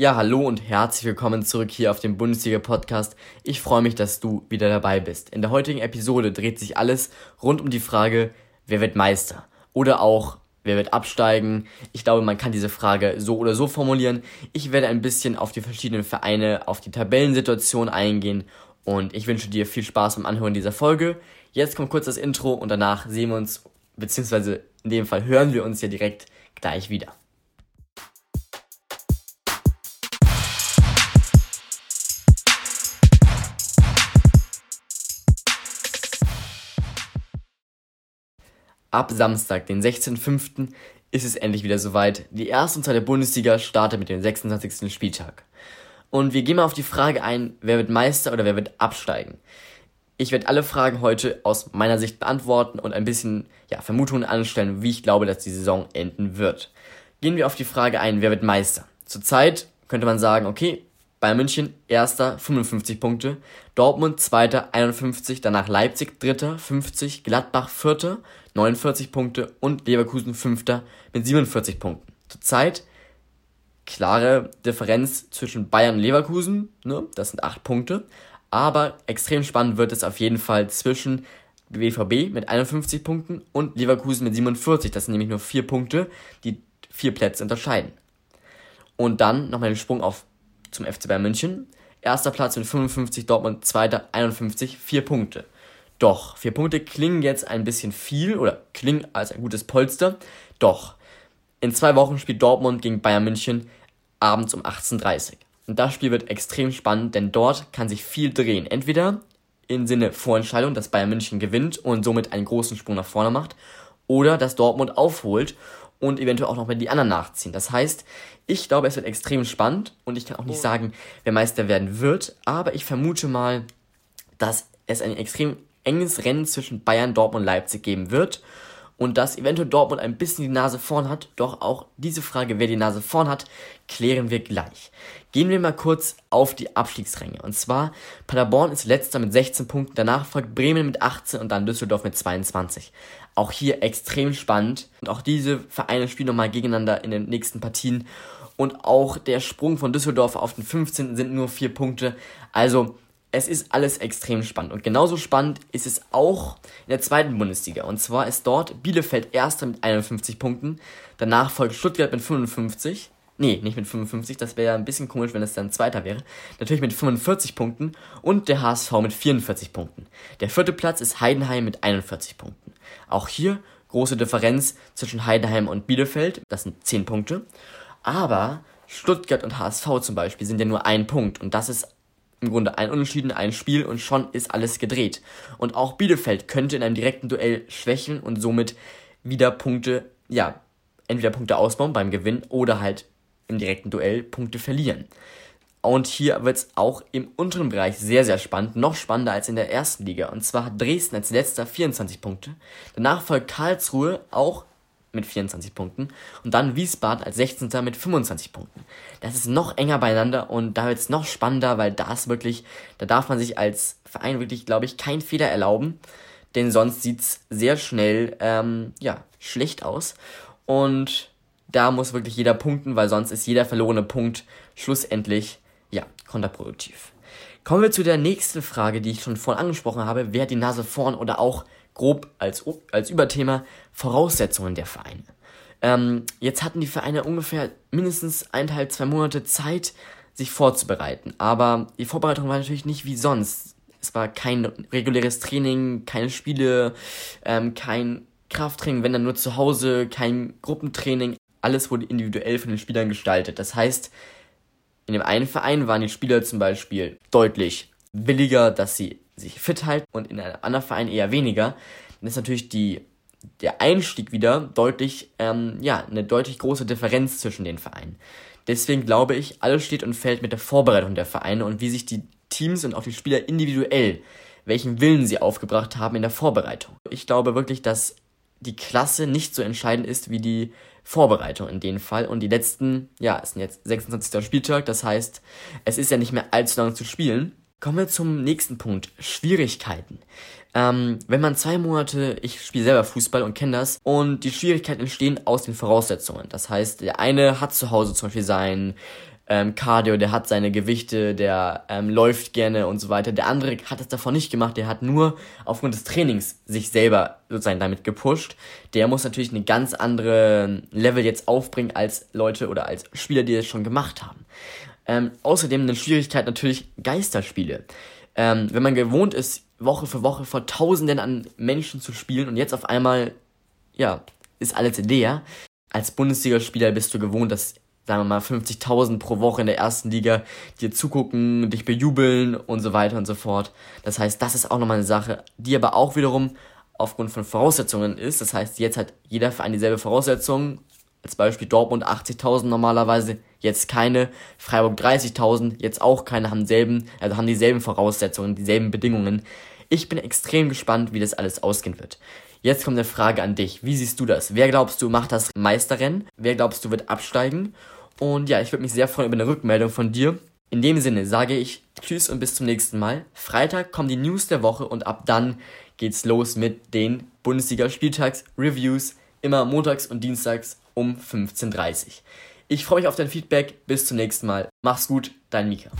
Ja, hallo und herzlich willkommen zurück hier auf dem Bundesliga-Podcast. Ich freue mich, dass du wieder dabei bist. In der heutigen Episode dreht sich alles rund um die Frage, wer wird Meister? Oder auch, wer wird absteigen? Ich glaube, man kann diese Frage so oder so formulieren. Ich werde ein bisschen auf die verschiedenen Vereine, auf die Tabellensituation eingehen und ich wünsche dir viel Spaß beim Anhören dieser Folge. Jetzt kommt kurz das Intro und danach sehen wir uns, beziehungsweise in dem Fall hören wir uns ja direkt gleich wieder. Ab Samstag, den 16.05., ist es endlich wieder soweit. Die erste und zweite Bundesliga startet mit dem 26. Spieltag. Und wir gehen mal auf die Frage ein, wer wird Meister oder wer wird absteigen. Ich werde alle Fragen heute aus meiner Sicht beantworten und ein bisschen ja, Vermutungen anstellen, wie ich glaube, dass die Saison enden wird. Gehen wir auf die Frage ein, wer wird Meister? Zurzeit könnte man sagen, okay, Bayern München erster 55 Punkte, Dortmund zweiter 51, danach Leipzig dritter 50, Gladbach vierter 49 Punkte und Leverkusen Fünfter mit 47 Punkten. Zurzeit klare Differenz zwischen Bayern und Leverkusen, ne? das sind 8 Punkte. Aber extrem spannend wird es auf jeden Fall zwischen BVB mit 51 Punkten und Leverkusen mit 47. Das sind nämlich nur 4 Punkte, die vier Plätze unterscheiden. Und dann nochmal den Sprung auf zum FC Bayern München. Erster Platz mit 55, Dortmund zweiter 51, 4 Punkte. Doch, vier Punkte klingen jetzt ein bisschen viel oder klingen als ein gutes Polster. Doch, in zwei Wochen spielt Dortmund gegen Bayern München abends um 18.30 Uhr. Und das Spiel wird extrem spannend, denn dort kann sich viel drehen. Entweder im Sinne Vorentscheidung, dass Bayern München gewinnt und somit einen großen Sprung nach vorne macht, oder dass Dortmund aufholt und eventuell auch noch mal die anderen nachziehen. Das heißt, ich glaube, es wird extrem spannend und ich kann auch nicht sagen, wer Meister werden wird, aber ich vermute mal, dass es ein extrem enges Rennen zwischen Bayern, Dortmund und Leipzig geben wird und dass eventuell Dortmund ein bisschen die Nase vorn hat. Doch auch diese Frage, wer die Nase vorn hat, klären wir gleich. Gehen wir mal kurz auf die Abstiegsränge. Und zwar, Paderborn ist letzter mit 16 Punkten, danach folgt Bremen mit 18 und dann Düsseldorf mit 22. Auch hier extrem spannend. Und auch diese Vereine spielen nochmal gegeneinander in den nächsten Partien. Und auch der Sprung von Düsseldorf auf den 15. sind nur 4 Punkte. Also es ist alles extrem spannend. Und genauso spannend ist es auch in der zweiten Bundesliga. Und zwar ist dort Bielefeld Erster mit 51 Punkten. Danach folgt Stuttgart mit 55. Nee, nicht mit 55, das wäre ja ein bisschen komisch, wenn es dann Zweiter wäre. Natürlich mit 45 Punkten und der HSV mit 44 Punkten. Der vierte Platz ist Heidenheim mit 41 Punkten. Auch hier große Differenz zwischen Heidenheim und Bielefeld, das sind 10 Punkte. Aber Stuttgart und HSV zum Beispiel sind ja nur ein Punkt und das ist im Grunde ein Unentschieden, ein Spiel und schon ist alles gedreht. Und auch Bielefeld könnte in einem direkten Duell schwächeln und somit wieder Punkte, ja, entweder Punkte ausbauen beim Gewinn oder halt im direkten Duell Punkte verlieren. Und hier wird es auch im unteren Bereich sehr, sehr spannend, noch spannender als in der ersten Liga. Und zwar hat Dresden als letzter 24 Punkte. Danach folgt Karlsruhe auch mit 24 Punkten und dann Wiesbaden als 16. mit 25 Punkten. Das ist noch enger beieinander und da wird es noch spannender, weil da ist wirklich, da darf man sich als Verein wirklich, glaube ich, keinen Fehler erlauben, denn sonst sieht es sehr schnell, ähm, ja, schlecht aus und da muss wirklich jeder punkten, weil sonst ist jeder verlorene Punkt schlussendlich, ja, kontraproduktiv. Kommen wir zu der nächsten Frage, die ich schon vorhin angesprochen habe. Wer hat die Nase vorn oder auch grob als, als Überthema Voraussetzungen der Vereine. Ähm, jetzt hatten die Vereine ungefähr mindestens eineinhalb, zwei Monate Zeit, sich vorzubereiten. Aber die Vorbereitung war natürlich nicht wie sonst. Es war kein reguläres Training, keine Spiele, ähm, kein Krafttraining, wenn dann nur zu Hause, kein Gruppentraining. Alles wurde individuell von den Spielern gestaltet. Das heißt, in dem einen Verein waren die Spieler zum Beispiel deutlich williger, dass sie sich fit halten und in einem anderen Verein eher weniger, dann ist natürlich die, der Einstieg wieder deutlich, ähm, ja, eine deutlich große Differenz zwischen den Vereinen. Deswegen glaube ich, alles steht und fällt mit der Vorbereitung der Vereine und wie sich die Teams und auch die Spieler individuell, welchen Willen sie aufgebracht haben in der Vorbereitung. Ich glaube wirklich, dass die Klasse nicht so entscheidend ist wie die Vorbereitung in dem Fall. Und die letzten, ja, es sind jetzt 26. Spieltag, das heißt, es ist ja nicht mehr allzu lange zu spielen. Kommen wir zum nächsten Punkt. Schwierigkeiten. Ähm, wenn man zwei Monate, ich spiele selber Fußball und kenne das, und die Schwierigkeiten entstehen aus den Voraussetzungen. Das heißt, der eine hat zu Hause zum Beispiel sein ähm, Cardio, der hat seine Gewichte, der ähm, läuft gerne und so weiter. Der andere hat es davon nicht gemacht, der hat nur aufgrund des Trainings sich selber sozusagen damit gepusht. Der muss natürlich eine ganz andere Level jetzt aufbringen als Leute oder als Spieler, die das schon gemacht haben. Ähm, außerdem eine Schwierigkeit natürlich Geisterspiele. Ähm, wenn man gewohnt ist, Woche für Woche vor Tausenden an Menschen zu spielen und jetzt auf einmal, ja, ist alles leer. Als Bundesligaspieler bist du gewohnt, dass, sagen wir mal, 50.000 pro Woche in der ersten Liga dir zugucken, dich bejubeln und so weiter und so fort. Das heißt, das ist auch nochmal eine Sache, die aber auch wiederum aufgrund von Voraussetzungen ist. Das heißt, jetzt hat jeder Verein dieselbe Voraussetzungen. Als Beispiel Dortmund 80.000 normalerweise, jetzt keine. Freiburg 30.000, jetzt auch keine, haben selben, also haben dieselben Voraussetzungen, dieselben Bedingungen. Ich bin extrem gespannt, wie das alles ausgehen wird. Jetzt kommt eine Frage an dich. Wie siehst du das? Wer glaubst du macht das Meisterrennen? Wer glaubst du wird absteigen? Und ja, ich würde mich sehr freuen über eine Rückmeldung von dir. In dem Sinne sage ich Tschüss und bis zum nächsten Mal. Freitag kommen die News der Woche und ab dann geht's los mit den Bundesliga-Spieltags-Reviews. Immer montags und dienstags um 15.30 Uhr. Ich freue mich auf dein Feedback. Bis zum nächsten Mal. Mach's gut, dein Mika.